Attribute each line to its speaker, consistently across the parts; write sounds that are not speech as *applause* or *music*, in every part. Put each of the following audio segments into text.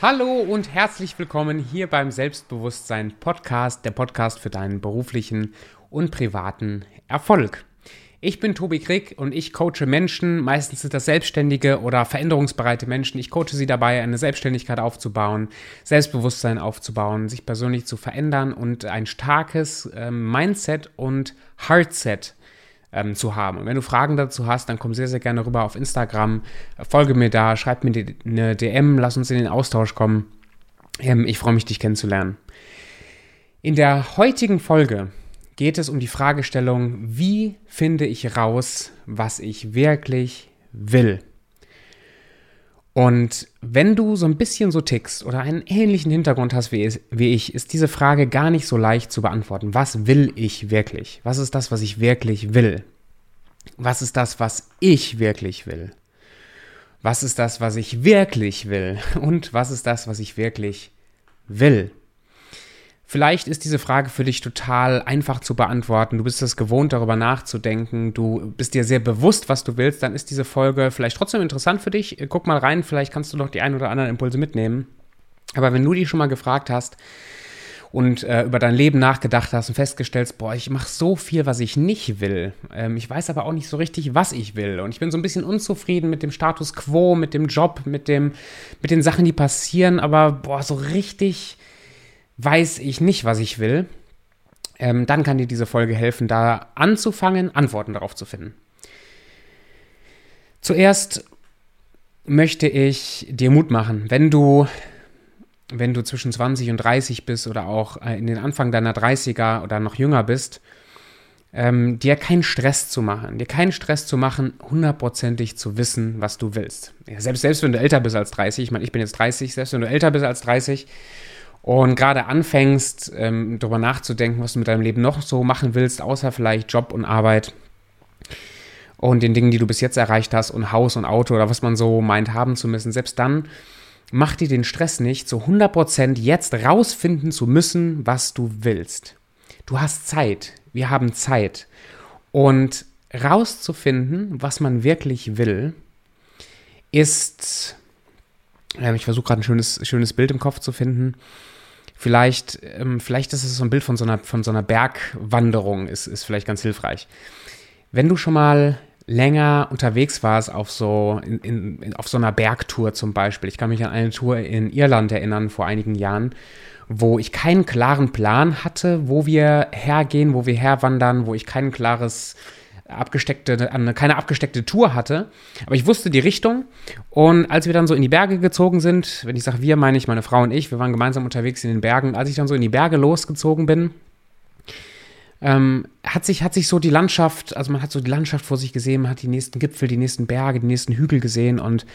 Speaker 1: Hallo und herzlich willkommen hier beim Selbstbewusstsein Podcast, der Podcast für deinen beruflichen und privaten Erfolg. Ich bin Tobi Krieg und ich coache Menschen, meistens sind das Selbstständige oder veränderungsbereite Menschen. Ich coache sie dabei, eine Selbstständigkeit aufzubauen, Selbstbewusstsein aufzubauen, sich persönlich zu verändern und ein starkes äh, Mindset und Heartset ähm, zu haben. Und wenn du Fragen dazu hast, dann komm sehr, sehr gerne rüber auf Instagram, folge mir da, schreib mir eine DM, lass uns in den Austausch kommen. Ähm, ich freue mich, dich kennenzulernen. In der heutigen Folge geht es um die Fragestellung, wie finde ich raus, was ich wirklich will? Und wenn du so ein bisschen so tickst oder einen ähnlichen Hintergrund hast wie, ich, ist diese Frage gar nicht so leicht zu beantworten. Was will ich wirklich? Was ist das, was ich wirklich will? Was ist das, was ich wirklich will? Was ist das, was ich wirklich will? Und was ist das, was ich wirklich will? Vielleicht ist diese Frage für dich total einfach zu beantworten. Du bist es gewohnt, darüber nachzudenken. Du bist dir sehr bewusst, was du willst. Dann ist diese Folge vielleicht trotzdem interessant für dich. Guck mal rein, vielleicht kannst du noch die ein oder anderen Impulse mitnehmen. Aber wenn du die schon mal gefragt hast und äh, über dein Leben nachgedacht hast und festgestellt, boah, ich mache so viel, was ich nicht will. Ähm, ich weiß aber auch nicht so richtig, was ich will. Und ich bin so ein bisschen unzufrieden mit dem Status quo, mit dem Job, mit, dem, mit den Sachen, die passieren. Aber boah, so richtig weiß ich nicht, was ich will, ähm, dann kann dir diese Folge helfen, da anzufangen, Antworten darauf zu finden. Zuerst möchte ich dir Mut machen, wenn du, wenn du zwischen 20 und 30 bist oder auch äh, in den Anfang deiner 30er oder noch jünger bist, ähm, dir keinen Stress zu machen, dir keinen Stress zu machen, hundertprozentig zu wissen, was du willst. Ja, selbst, selbst wenn du älter bist als 30, ich meine, ich bin jetzt 30, selbst wenn du älter bist als 30, und gerade anfängst, ähm, darüber nachzudenken, was du mit deinem Leben noch so machen willst, außer vielleicht Job und Arbeit und den Dingen, die du bis jetzt erreicht hast und Haus und Auto oder was man so meint haben zu müssen, selbst dann mach dir den Stress nicht, zu 100% jetzt rausfinden zu müssen, was du willst. Du hast Zeit. Wir haben Zeit. Und rauszufinden, was man wirklich will, ist, äh, ich versuche gerade ein schönes, schönes Bild im Kopf zu finden, Vielleicht, ähm, vielleicht ist es so ein Bild von so einer, von so einer Bergwanderung, ist, ist vielleicht ganz hilfreich. Wenn du schon mal länger unterwegs warst auf so, in, in, auf so einer Bergtour zum Beispiel. Ich kann mich an eine Tour in Irland erinnern vor einigen Jahren, wo ich keinen klaren Plan hatte, wo wir hergehen, wo wir herwandern, wo ich kein klares abgesteckte, eine, keine abgesteckte Tour hatte. Aber ich wusste die Richtung. Und als wir dann so in die Berge gezogen sind, wenn ich sage wir, meine ich meine Frau und ich, wir waren gemeinsam unterwegs in den Bergen. Als ich dann so in die Berge losgezogen bin, ähm, hat, sich, hat sich so die Landschaft, also man hat so die Landschaft vor sich gesehen, man hat die nächsten Gipfel, die nächsten Berge, die nächsten Hügel gesehen und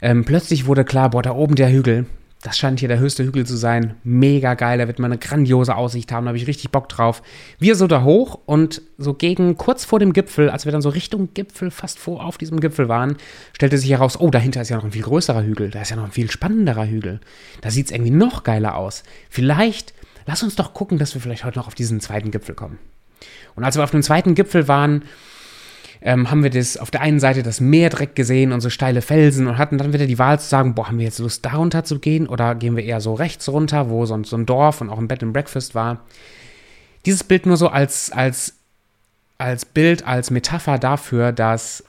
Speaker 1: ähm, plötzlich wurde klar, boah, da oben der Hügel, das scheint hier der höchste Hügel zu sein. Mega geil, da wird man eine grandiose Aussicht haben, da habe ich richtig Bock drauf. Wir so da hoch und so gegen kurz vor dem Gipfel, als wir dann so Richtung Gipfel, fast vor auf diesem Gipfel waren, stellte sich heraus, oh, dahinter ist ja noch ein viel größerer Hügel, da ist ja noch ein viel spannenderer Hügel. Da sieht es irgendwie noch geiler aus. Vielleicht, lass uns doch gucken, dass wir vielleicht heute noch auf diesen zweiten Gipfel kommen. Und als wir auf dem zweiten Gipfel waren, ähm, haben wir das auf der einen Seite das Meer direkt gesehen und so steile Felsen und hatten dann wieder die Wahl zu sagen, boah, haben wir jetzt Lust, da runter zu gehen oder gehen wir eher so rechts runter, wo so, so ein Dorf und auch ein Bed and Breakfast war. Dieses Bild nur so als, als, als Bild, als Metapher dafür, dass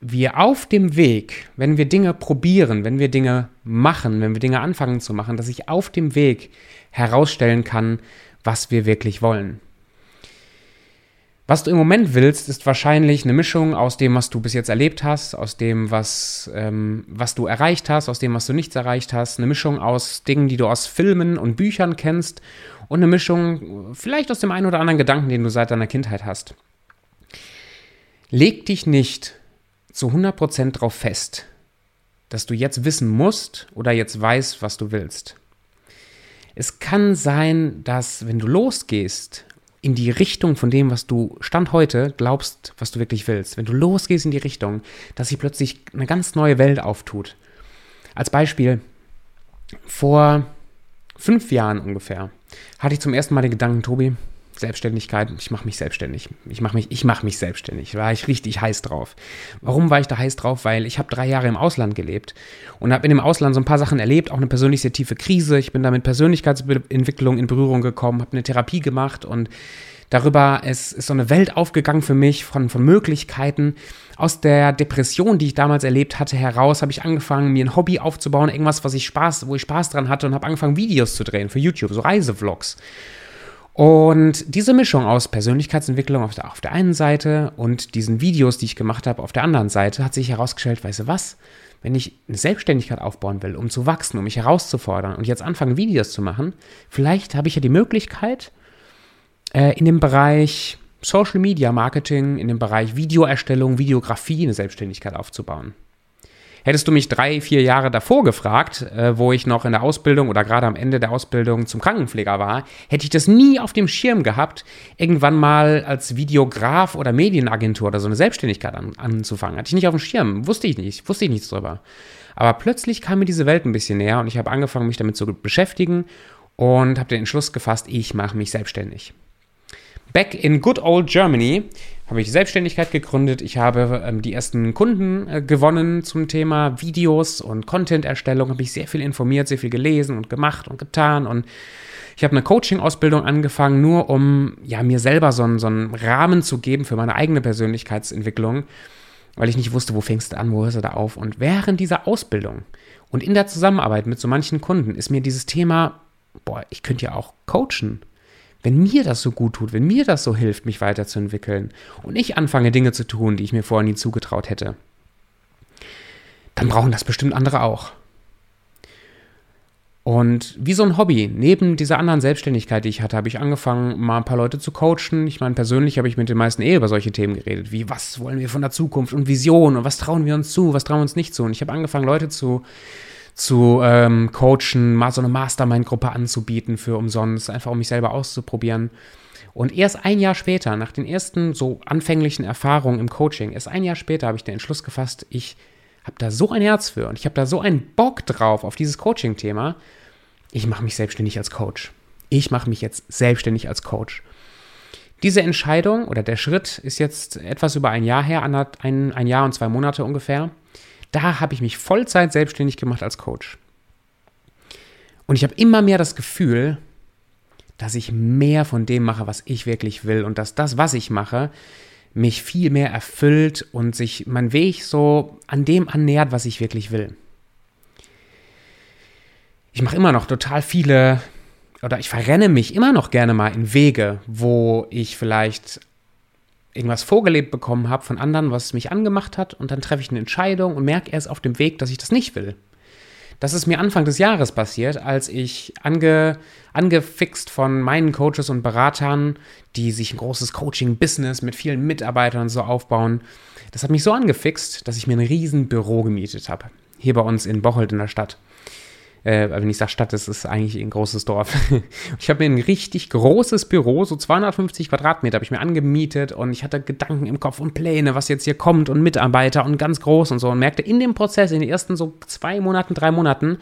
Speaker 1: wir auf dem Weg, wenn wir Dinge probieren, wenn wir Dinge machen, wenn wir Dinge anfangen zu machen, dass ich auf dem Weg herausstellen kann, was wir wirklich wollen. Was du im Moment willst, ist wahrscheinlich eine Mischung aus dem, was du bis jetzt erlebt hast, aus dem, was, ähm, was du erreicht hast, aus dem, was du nichts erreicht hast, eine Mischung aus Dingen, die du aus Filmen und Büchern kennst und eine Mischung vielleicht aus dem einen oder anderen Gedanken, den du seit deiner Kindheit hast. Leg dich nicht zu 100% darauf fest, dass du jetzt wissen musst oder jetzt weißt, was du willst. Es kann sein, dass wenn du losgehst in die Richtung von dem, was du Stand heute glaubst, was du wirklich willst, wenn du losgehst in die Richtung, dass sich plötzlich eine ganz neue Welt auftut. Als Beispiel, vor fünf Jahren ungefähr hatte ich zum ersten Mal den Gedanken, Tobi, Selbstständigkeit, ich mache mich selbstständig. Ich mache mich, ich mache mich selbstständig. War ich richtig heiß drauf. Warum war ich da heiß drauf? Weil ich habe drei Jahre im Ausland gelebt und habe in dem Ausland so ein paar Sachen erlebt, auch eine persönlich sehr tiefe Krise. Ich bin da mit Persönlichkeitsentwicklung in Berührung gekommen, habe eine Therapie gemacht und darüber ist, ist so eine Welt aufgegangen für mich von, von Möglichkeiten. Aus der Depression, die ich damals erlebt hatte, heraus habe ich angefangen, mir ein Hobby aufzubauen, irgendwas, was ich Spaß, wo ich Spaß dran hatte und habe angefangen, Videos zu drehen für YouTube, so Reisevlogs. Und diese Mischung aus Persönlichkeitsentwicklung auf der, auf der einen Seite und diesen Videos, die ich gemacht habe, auf der anderen Seite, hat sich herausgestellt, weißt du was? Wenn ich eine Selbstständigkeit aufbauen will, um zu wachsen, um mich herauszufordern und jetzt anfangen, Videos zu machen, vielleicht habe ich ja die Möglichkeit, äh, in dem Bereich Social Media Marketing, in dem Bereich Videoerstellung, Videografie eine Selbstständigkeit aufzubauen. Hättest du mich drei, vier Jahre davor gefragt, äh, wo ich noch in der Ausbildung oder gerade am Ende der Ausbildung zum Krankenpfleger war, hätte ich das nie auf dem Schirm gehabt, irgendwann mal als Videograf oder Medienagentur oder so eine Selbstständigkeit an, anzufangen. Hatte ich nicht auf dem Schirm, wusste ich nicht, wusste ich nichts drüber. Aber plötzlich kam mir diese Welt ein bisschen näher und ich habe angefangen, mich damit zu beschäftigen und habe den Entschluss gefasst, ich mache mich selbstständig. Back in good old Germany habe ich Selbstständigkeit gegründet. Ich habe ähm, die ersten Kunden äh, gewonnen zum Thema Videos und Content-Erstellung. Habe ich sehr viel informiert, sehr viel gelesen und gemacht und getan. Und ich habe eine Coaching-Ausbildung angefangen, nur um ja, mir selber so einen, so einen Rahmen zu geben für meine eigene Persönlichkeitsentwicklung, weil ich nicht wusste, wo fängst du an, wo hörst du da auf. Und während dieser Ausbildung und in der Zusammenarbeit mit so manchen Kunden ist mir dieses Thema, boah, ich könnte ja auch coachen wenn mir das so gut tut, wenn mir das so hilft, mich weiterzuentwickeln und ich anfange Dinge zu tun, die ich mir vorher nie zugetraut hätte, dann brauchen das bestimmt andere auch. Und wie so ein Hobby, neben dieser anderen Selbstständigkeit, die ich hatte, habe ich angefangen, mal ein paar Leute zu coachen. Ich meine, persönlich habe ich mit den meisten eh über solche Themen geredet, wie was wollen wir von der Zukunft und Vision und was trauen wir uns zu, was trauen wir uns nicht zu. Und ich habe angefangen, Leute zu zu ähm, coachen, mal so eine Mastermind-Gruppe anzubieten für umsonst, einfach um mich selber auszuprobieren. Und erst ein Jahr später, nach den ersten so anfänglichen Erfahrungen im Coaching, erst ein Jahr später habe ich den Entschluss gefasst, ich habe da so ein Herz für und ich habe da so einen Bock drauf auf dieses Coaching-Thema. Ich mache mich selbstständig als Coach. Ich mache mich jetzt selbstständig als Coach. Diese Entscheidung oder der Schritt ist jetzt etwas über ein Jahr her, ein, ein Jahr und zwei Monate ungefähr. Da habe ich mich Vollzeit selbstständig gemacht als Coach. Und ich habe immer mehr das Gefühl, dass ich mehr von dem mache, was ich wirklich will und dass das, was ich mache, mich viel mehr erfüllt und sich mein Weg so an dem annähert, was ich wirklich will. Ich mache immer noch total viele oder ich verrenne mich immer noch gerne mal in Wege, wo ich vielleicht irgendwas vorgelebt bekommen habe von anderen, was mich angemacht hat und dann treffe ich eine Entscheidung und merke erst auf dem Weg, dass ich das nicht will. Das ist mir Anfang des Jahres passiert, als ich ange, angefixt von meinen Coaches und Beratern, die sich ein großes Coaching-Business mit vielen Mitarbeitern und so aufbauen. Das hat mich so angefixt, dass ich mir ein riesen Büro gemietet habe. Hier bei uns in Bocholt in der Stadt. Äh, wenn ich sage Stadt, das ist eigentlich ein großes Dorf. *laughs* ich habe mir ein richtig großes Büro, so 250 Quadratmeter, habe ich mir angemietet und ich hatte Gedanken im Kopf und Pläne, was jetzt hier kommt und Mitarbeiter und ganz groß und so und merkte in dem Prozess, in den ersten so zwei Monaten, drei Monaten,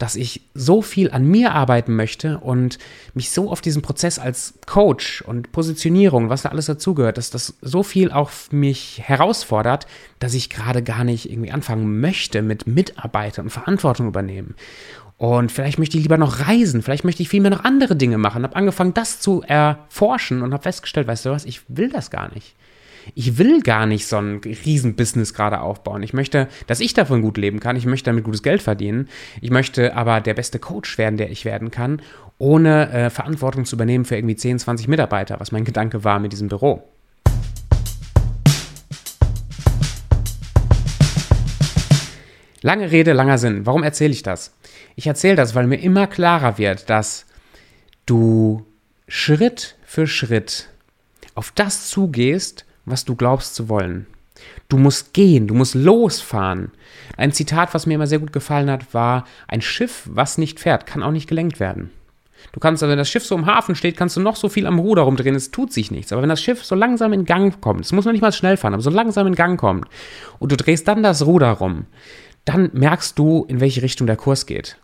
Speaker 1: dass ich so viel an mir arbeiten möchte und mich so auf diesen Prozess als Coach und Positionierung, was da alles dazugehört, dass das so viel auch mich herausfordert, dass ich gerade gar nicht irgendwie anfangen möchte mit Mitarbeitern und Verantwortung übernehmen. Und vielleicht möchte ich lieber noch reisen, vielleicht möchte ich vielmehr noch andere Dinge machen. Habe angefangen, das zu erforschen und habe festgestellt, weißt du was, ich will das gar nicht ich will gar nicht so ein Riesenbusiness gerade aufbauen. Ich möchte, dass ich davon gut leben kann. Ich möchte damit gutes Geld verdienen. Ich möchte aber der beste Coach werden, der ich werden kann, ohne äh, Verantwortung zu übernehmen für irgendwie 10, 20 Mitarbeiter, was mein Gedanke war mit diesem Büro. Lange Rede, langer Sinn. Warum erzähle ich das? Ich erzähle das, weil mir immer klarer wird, dass du Schritt für Schritt auf das zugehst, was du glaubst zu wollen. Du musst gehen, du musst losfahren. Ein Zitat, was mir immer sehr gut gefallen hat, war, ein Schiff, was nicht fährt, kann auch nicht gelenkt werden. Du kannst, also wenn das Schiff so im Hafen steht, kannst du noch so viel am Ruder rumdrehen, es tut sich nichts. Aber wenn das Schiff so langsam in Gang kommt, es muss noch nicht mal schnell fahren, aber so langsam in Gang kommt und du drehst dann das Ruder rum, dann merkst du, in welche Richtung der Kurs geht.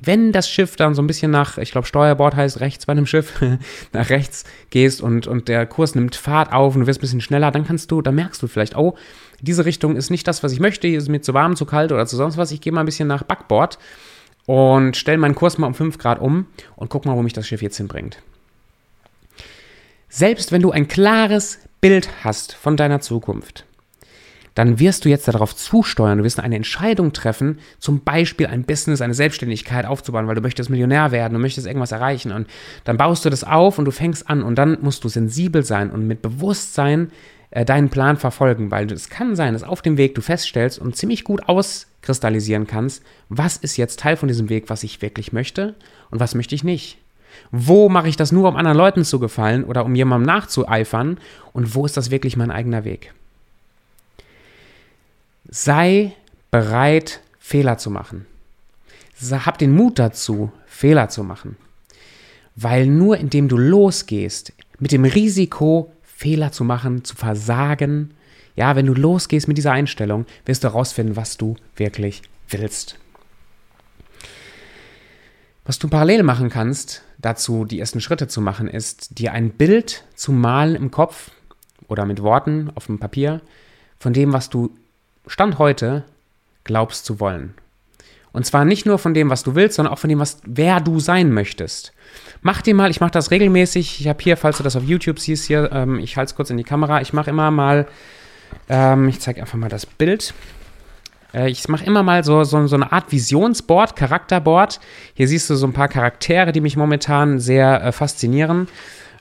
Speaker 1: Wenn das Schiff dann so ein bisschen nach, ich glaube, Steuerbord heißt rechts bei einem Schiff, *laughs* nach rechts gehst und, und der Kurs nimmt Fahrt auf und du wirst ein bisschen schneller, dann kannst du, dann merkst du vielleicht, oh, diese Richtung ist nicht das, was ich möchte, hier ist mir zu warm, zu kalt oder zu sonst was. Ich gehe mal ein bisschen nach Backbord und stelle meinen Kurs mal um 5 Grad um und guck mal, wo mich das Schiff jetzt hinbringt. Selbst wenn du ein klares Bild hast von deiner Zukunft, dann wirst du jetzt darauf zusteuern, du wirst eine Entscheidung treffen, zum Beispiel ein Business, eine Selbstständigkeit aufzubauen, weil du möchtest Millionär werden, du möchtest irgendwas erreichen und dann baust du das auf und du fängst an und dann musst du sensibel sein und mit Bewusstsein äh, deinen Plan verfolgen, weil es kann sein, dass auf dem Weg du feststellst und ziemlich gut auskristallisieren kannst, was ist jetzt Teil von diesem Weg, was ich wirklich möchte und was möchte ich nicht. Wo mache ich das nur, um anderen Leuten zu gefallen oder um jemandem nachzueifern und wo ist das wirklich mein eigener Weg? Sei bereit, Fehler zu machen. Hab den Mut dazu, Fehler zu machen. Weil nur indem du losgehst, mit dem Risiko, Fehler zu machen, zu versagen, ja, wenn du losgehst mit dieser Einstellung, wirst du herausfinden, was du wirklich willst. Was du parallel machen kannst, dazu die ersten Schritte zu machen, ist, dir ein Bild zu malen im Kopf oder mit Worten auf dem Papier von dem, was du Stand heute glaubst zu wollen. Und zwar nicht nur von dem, was du willst, sondern auch von dem, was, wer du sein möchtest. Mach dir mal, ich mache das regelmäßig. Ich habe hier, falls du das auf YouTube siehst, hier, ähm, ich halte es kurz in die Kamera. Ich mache immer mal, ähm, ich zeige einfach mal das Bild. Äh, ich mache immer mal so, so, so eine Art Visionsboard, Charakterboard. Hier siehst du so ein paar Charaktere, die mich momentan sehr äh, faszinieren.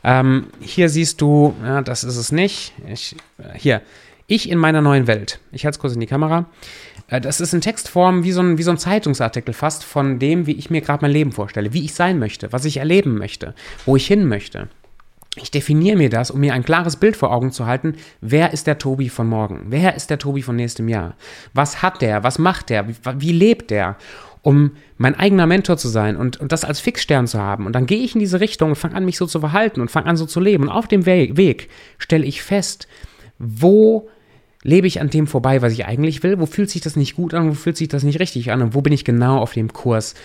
Speaker 1: Ähm, hier siehst du, ja, das ist es nicht. Ich, äh, hier, ich in meiner neuen Welt. Ich halte es kurz in die Kamera. Äh, das ist in Textform wie so, ein, wie so ein Zeitungsartikel fast von dem, wie ich mir gerade mein Leben vorstelle, wie ich sein möchte, was ich erleben möchte, wo ich hin möchte. Ich definiere mir das, um mir ein klares Bild vor Augen zu halten. Wer ist der Tobi von morgen? Wer ist der Tobi von nächstem Jahr? Was hat der? Was macht der? Wie, wie lebt der? Um mein eigener Mentor zu sein und, und das als Fixstern zu haben. Und dann gehe ich in diese Richtung und fange an, mich so zu verhalten und fange an, so zu leben. Und auf dem Weg, Weg stelle ich fest, wo lebe ich an dem vorbei, was ich eigentlich will? Wo fühlt sich das nicht gut an? Wo fühlt sich das nicht richtig an? Und wo bin ich genau auf dem Kurs,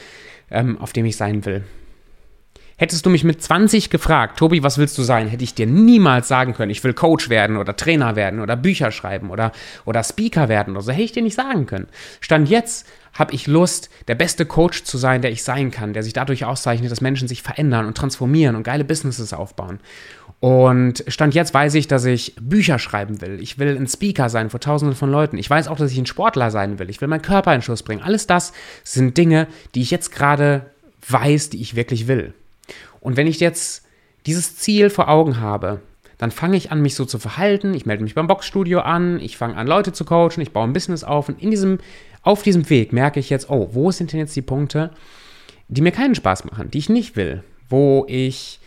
Speaker 1: ähm, auf dem ich sein will? Hättest du mich mit 20 gefragt, Tobi, was willst du sein? Hätte ich dir niemals sagen können, ich will Coach werden oder Trainer werden oder Bücher schreiben oder, oder Speaker werden oder so. Hätte ich dir nicht sagen können. Stand jetzt habe ich Lust, der beste Coach zu sein, der ich sein kann, der sich dadurch auszeichnet, dass Menschen sich verändern und transformieren und geile Businesses aufbauen. Und Stand jetzt weiß ich, dass ich Bücher schreiben will. Ich will ein Speaker sein vor tausenden von Leuten. Ich weiß auch, dass ich ein Sportler sein will. Ich will meinen Körper in Schuss bringen. Alles das sind Dinge, die ich jetzt gerade weiß, die ich wirklich will. Und wenn ich jetzt dieses Ziel vor Augen habe, dann fange ich an, mich so zu verhalten. Ich melde mich beim Boxstudio an, ich fange an, Leute zu coachen, ich baue ein Business auf und in diesem, auf diesem Weg merke ich jetzt, oh, wo sind denn jetzt die Punkte, die mir keinen Spaß machen, die ich nicht will, wo ich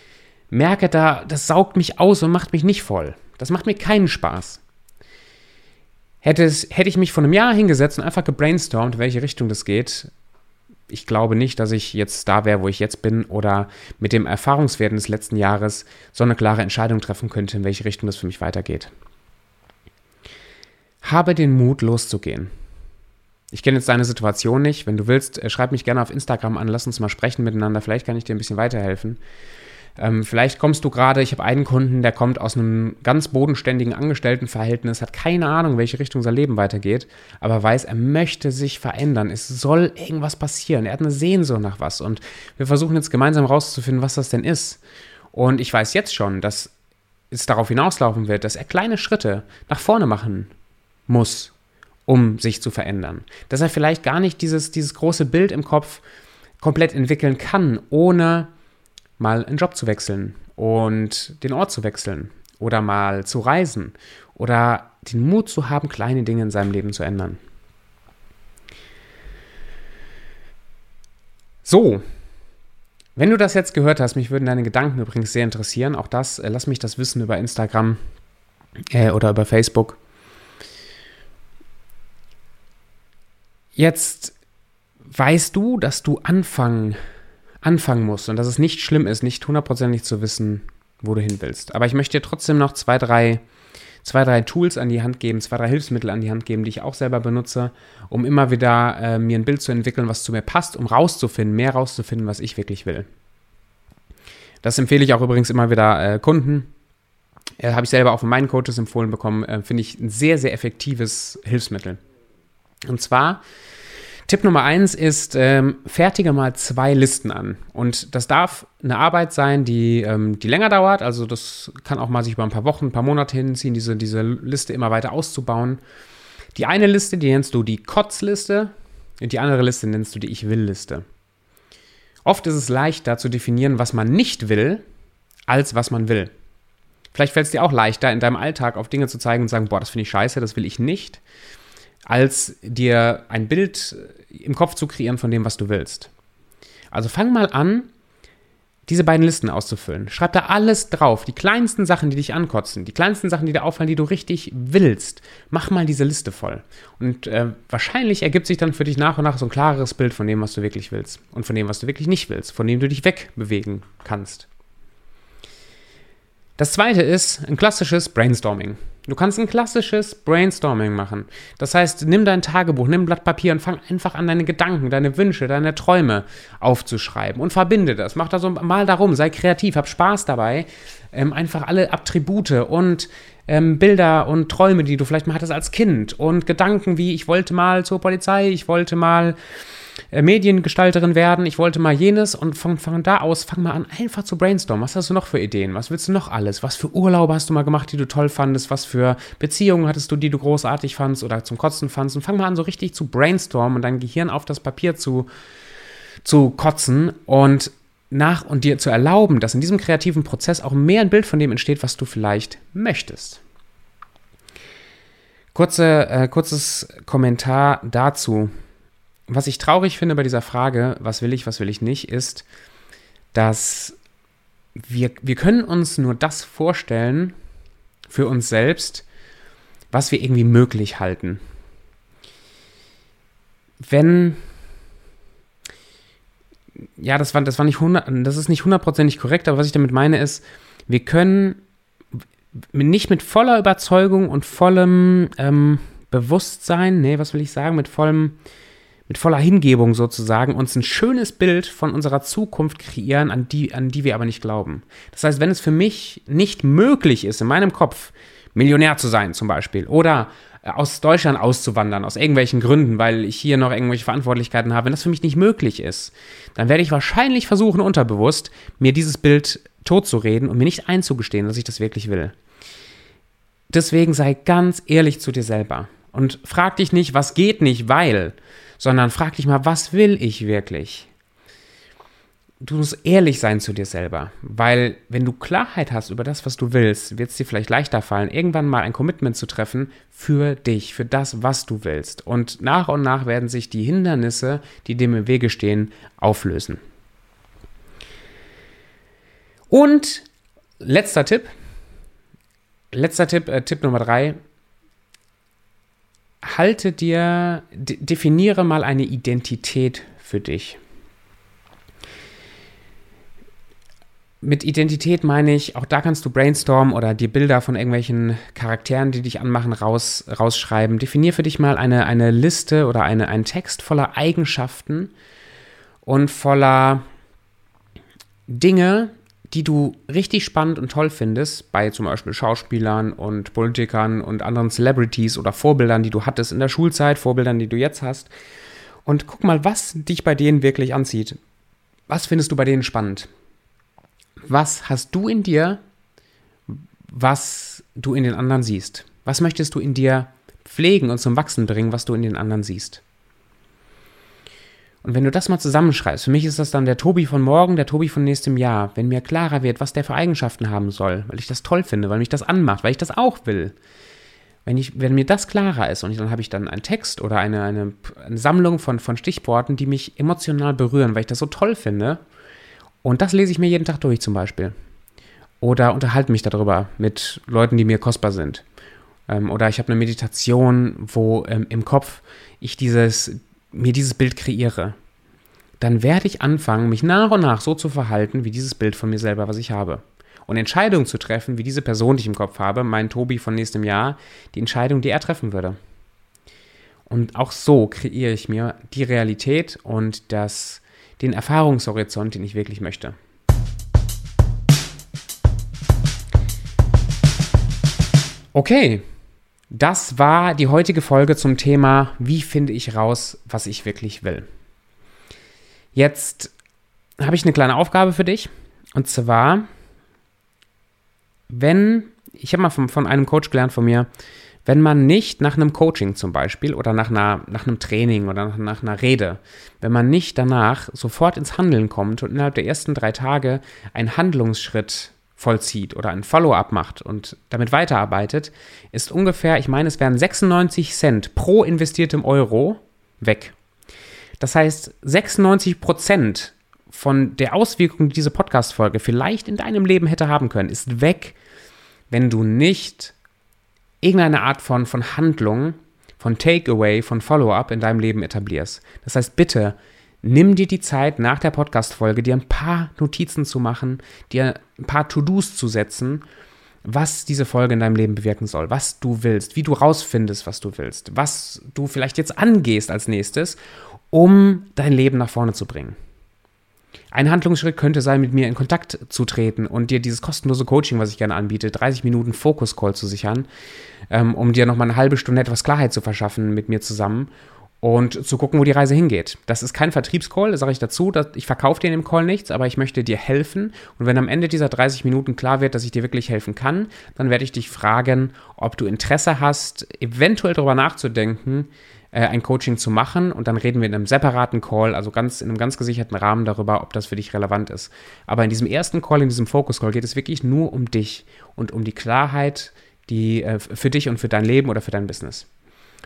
Speaker 1: merke, da, das saugt mich aus und macht mich nicht voll. Das macht mir keinen Spaß. Hätte, es, hätte ich mich vor einem Jahr hingesetzt und einfach gebrainstormt, in welche Richtung das geht, ich glaube nicht, dass ich jetzt da wäre, wo ich jetzt bin oder mit dem Erfahrungswerten des letzten Jahres so eine klare Entscheidung treffen könnte, in welche Richtung das für mich weitergeht. Habe den Mut, loszugehen. Ich kenne jetzt deine Situation nicht. Wenn du willst, äh, schreib mich gerne auf Instagram an, lass uns mal sprechen miteinander. Vielleicht kann ich dir ein bisschen weiterhelfen. Ähm, vielleicht kommst du gerade, ich habe einen Kunden, der kommt aus einem ganz bodenständigen Angestelltenverhältnis, hat keine Ahnung, welche Richtung sein Leben weitergeht, aber weiß, er möchte sich verändern. Es soll irgendwas passieren. Er hat eine Sehnsucht nach was und wir versuchen jetzt gemeinsam rauszufinden, was das denn ist. Und ich weiß jetzt schon, dass es darauf hinauslaufen wird, dass er kleine Schritte nach vorne machen muss, um sich zu verändern. Dass er vielleicht gar nicht dieses, dieses große Bild im Kopf komplett entwickeln kann, ohne mal einen Job zu wechseln und den Ort zu wechseln oder mal zu reisen oder den Mut zu haben, kleine Dinge in seinem Leben zu ändern. So, wenn du das jetzt gehört hast, mich würden deine Gedanken übrigens sehr interessieren. Auch das, äh, lass mich das wissen über Instagram äh, oder über Facebook. Jetzt weißt du, dass du anfangen anfangen musst und dass es nicht schlimm ist, nicht hundertprozentig zu wissen, wo du hin willst. Aber ich möchte dir trotzdem noch zwei, drei, zwei, drei Tools an die Hand geben, zwei, drei Hilfsmittel an die Hand geben, die ich auch selber benutze, um immer wieder äh, mir ein Bild zu entwickeln, was zu mir passt, um rauszufinden, mehr rauszufinden, was ich wirklich will. Das empfehle ich auch übrigens immer wieder äh, Kunden. Äh, Habe ich selber auch von meinen Coaches empfohlen bekommen. Äh, Finde ich ein sehr, sehr effektives Hilfsmittel. Und zwar Tipp Nummer eins ist, ähm, fertige mal zwei Listen an. Und das darf eine Arbeit sein, die, ähm, die länger dauert. Also das kann auch mal sich über ein paar Wochen, ein paar Monate hinziehen, diese, diese Liste immer weiter auszubauen. Die eine Liste, die nennst du die Kotzliste und die andere Liste nennst du die Ich will-Liste. Oft ist es leichter zu definieren, was man nicht will, als was man will. Vielleicht fällt es dir auch leichter, in deinem Alltag auf Dinge zu zeigen und zu sagen, boah, das finde ich scheiße, das will ich nicht als dir ein Bild im Kopf zu kreieren von dem, was du willst. Also fang mal an, diese beiden Listen auszufüllen. Schreib da alles drauf. Die kleinsten Sachen, die dich ankotzen, die kleinsten Sachen, die dir auffallen, die du richtig willst. Mach mal diese Liste voll. Und äh, wahrscheinlich ergibt sich dann für dich nach und nach so ein klareres Bild von dem, was du wirklich willst. Und von dem, was du wirklich nicht willst. Von dem du dich wegbewegen kannst. Das zweite ist ein klassisches Brainstorming. Du kannst ein klassisches Brainstorming machen. Das heißt, nimm dein Tagebuch, nimm ein Blatt Papier und fang einfach an, deine Gedanken, deine Wünsche, deine Träume aufzuschreiben und verbinde das. Mach da so mal darum, sei kreativ, hab Spaß dabei. Ähm, einfach alle Attribute und ähm, Bilder und Träume, die du vielleicht mal hattest als Kind und Gedanken wie, ich wollte mal zur Polizei, ich wollte mal äh, Mediengestalterin werden, ich wollte mal jenes und von, von da aus fang mal an, einfach zu brainstormen. Was hast du noch für Ideen? Was willst du noch alles? Was für Urlaube hast du mal gemacht, die du toll fandest? Was für Beziehungen hattest du, die du großartig fandest oder zum Kotzen fandest? Und fang mal an, so richtig zu brainstormen und dein Gehirn auf das Papier zu, zu kotzen und nach und dir zu erlauben, dass in diesem kreativen Prozess auch mehr ein Bild von dem entsteht, was du vielleicht möchtest. Kurze, äh, kurzes Kommentar dazu was ich traurig finde bei dieser Frage, was will ich, was will ich nicht, ist, dass wir, wir können uns nur das vorstellen für uns selbst, was wir irgendwie möglich halten. Wenn, ja, das war, das war nicht 100, das ist nicht hundertprozentig korrekt, aber was ich damit meine ist, wir können nicht mit voller Überzeugung und vollem ähm, Bewusstsein, nee, was will ich sagen, mit vollem, mit voller Hingebung sozusagen uns ein schönes Bild von unserer Zukunft kreieren, an die, an die wir aber nicht glauben. Das heißt, wenn es für mich nicht möglich ist, in meinem Kopf Millionär zu sein zum Beispiel oder äh, aus Deutschland auszuwandern, aus irgendwelchen Gründen, weil ich hier noch irgendwelche Verantwortlichkeiten habe, wenn das für mich nicht möglich ist, dann werde ich wahrscheinlich versuchen, unterbewusst mir dieses Bild totzureden und mir nicht einzugestehen, dass ich das wirklich will. Deswegen sei ganz ehrlich zu dir selber und frag dich nicht, was geht nicht, weil, sondern frag dich mal, was will ich wirklich? Du musst ehrlich sein zu dir selber, weil wenn du Klarheit hast über das, was du willst, wird es dir vielleicht leichter fallen, irgendwann mal ein Commitment zu treffen für dich, für das, was du willst. Und nach und nach werden sich die Hindernisse, die dem im Wege stehen, auflösen. Und letzter Tipp, letzter Tipp, äh, Tipp Nummer drei, halte dir, definiere mal eine Identität für dich. Mit Identität meine ich, auch da kannst du brainstormen oder die Bilder von irgendwelchen Charakteren, die dich anmachen, raus, rausschreiben. Definier für dich mal eine, eine Liste oder eine, einen Text voller Eigenschaften und voller Dinge, die du richtig spannend und toll findest, bei zum Beispiel Schauspielern und Politikern und anderen Celebrities oder Vorbildern, die du hattest in der Schulzeit, Vorbildern, die du jetzt hast. Und guck mal, was dich bei denen wirklich anzieht. Was findest du bei denen spannend? Was hast du in dir, was du in den anderen siehst? Was möchtest du in dir pflegen und zum Wachsen bringen, was du in den anderen siehst? Und wenn du das mal zusammenschreibst, für mich ist das dann der Tobi von morgen, der Tobi von nächstem Jahr, wenn mir klarer wird, was der für Eigenschaften haben soll, weil ich das toll finde, weil mich das anmacht, weil ich das auch will. Wenn, ich, wenn mir das klarer ist und dann habe ich dann einen Text oder eine, eine, eine Sammlung von, von Stichworten, die mich emotional berühren, weil ich das so toll finde. Und das lese ich mir jeden Tag durch zum Beispiel. Oder unterhalte mich darüber mit Leuten, die mir kostbar sind. Ähm, oder ich habe eine Meditation, wo ähm, im Kopf ich dieses, mir dieses Bild kreiere, dann werde ich anfangen, mich nach und nach so zu verhalten, wie dieses Bild von mir selber, was ich habe. und Entscheidungen zu treffen, wie diese Person, die ich im Kopf habe, mein Tobi von nächstem Jahr, die Entscheidung, die er treffen würde. Und auch so kreiere ich mir die Realität und das, den Erfahrungshorizont, den ich wirklich möchte. Okay, das war die heutige Folge zum Thema, wie finde ich raus, was ich wirklich will. Jetzt habe ich eine kleine Aufgabe für dich. Und zwar, wenn, ich habe mal von, von einem Coach gelernt von mir, wenn man nicht nach einem Coaching zum Beispiel oder nach, einer, nach einem Training oder nach, nach, einer Rede, wenn man nicht danach sofort ins Handeln kommt und innerhalb der ersten drei Tage einen Handlungsschritt vollzieht oder ein Follow-up macht und damit weiterarbeitet, ist ungefähr, ich meine, es wären 96 Cent pro investiertem Euro weg. Das heißt, 96 Prozent von der Auswirkung, die diese Podcast-Folge vielleicht in deinem Leben hätte haben können, ist weg, wenn du nicht irgendeine Art von, von Handlung, von Takeaway, von Follow-up in deinem Leben etablierst. Das heißt, bitte nimm dir die Zeit, nach der Podcast-Folge dir ein paar Notizen zu machen, dir ein paar To-Dos zu setzen, was diese Folge in deinem Leben bewirken soll, was du willst, wie du rausfindest, was du willst, was du vielleicht jetzt angehst als nächstes, um dein Leben nach vorne zu bringen. Ein Handlungsschritt könnte sein, mit mir in Kontakt zu treten und dir dieses kostenlose Coaching, was ich gerne anbiete, 30 Minuten Fokus-Call zu sichern, ähm, um dir nochmal eine halbe Stunde etwas Klarheit zu verschaffen mit mir zusammen und zu gucken, wo die Reise hingeht. Das ist kein Vertriebscall, das sage ich dazu. Ich verkaufe dir in dem Call nichts, aber ich möchte dir helfen. Und wenn am Ende dieser 30 Minuten klar wird, dass ich dir wirklich helfen kann, dann werde ich dich fragen, ob du Interesse hast, eventuell darüber nachzudenken, äh, ein Coaching zu machen und dann reden wir in einem separaten Call, also ganz in einem ganz gesicherten Rahmen darüber, ob das für dich relevant ist. Aber in diesem ersten Call, in diesem Focus Call geht es wirklich nur um dich und um die Klarheit, die äh, für dich und für dein Leben oder für dein Business.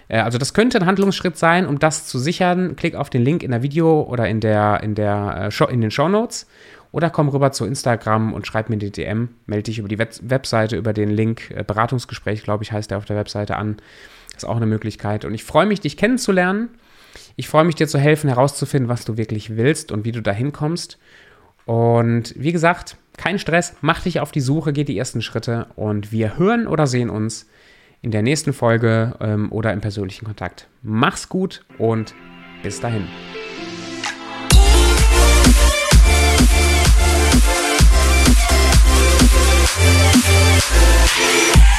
Speaker 1: Äh, also das könnte ein Handlungsschritt sein, um das zu sichern. Klick auf den Link in der Video oder in, der, in, der, äh, in den Show Notes oder komm rüber zu Instagram und schreib mir die DM, melde dich über die Web Webseite, über den Link, äh, Beratungsgespräch, glaube ich, heißt der auf der Webseite an. Ist auch eine Möglichkeit. Und ich freue mich, dich kennenzulernen. Ich freue mich, dir zu helfen, herauszufinden, was du wirklich willst und wie du dahin kommst. Und wie gesagt, kein Stress, mach dich auf die Suche, geh die ersten Schritte und wir hören oder sehen uns in der nächsten Folge ähm, oder im persönlichen Kontakt. Mach's gut und bis dahin. Yeah.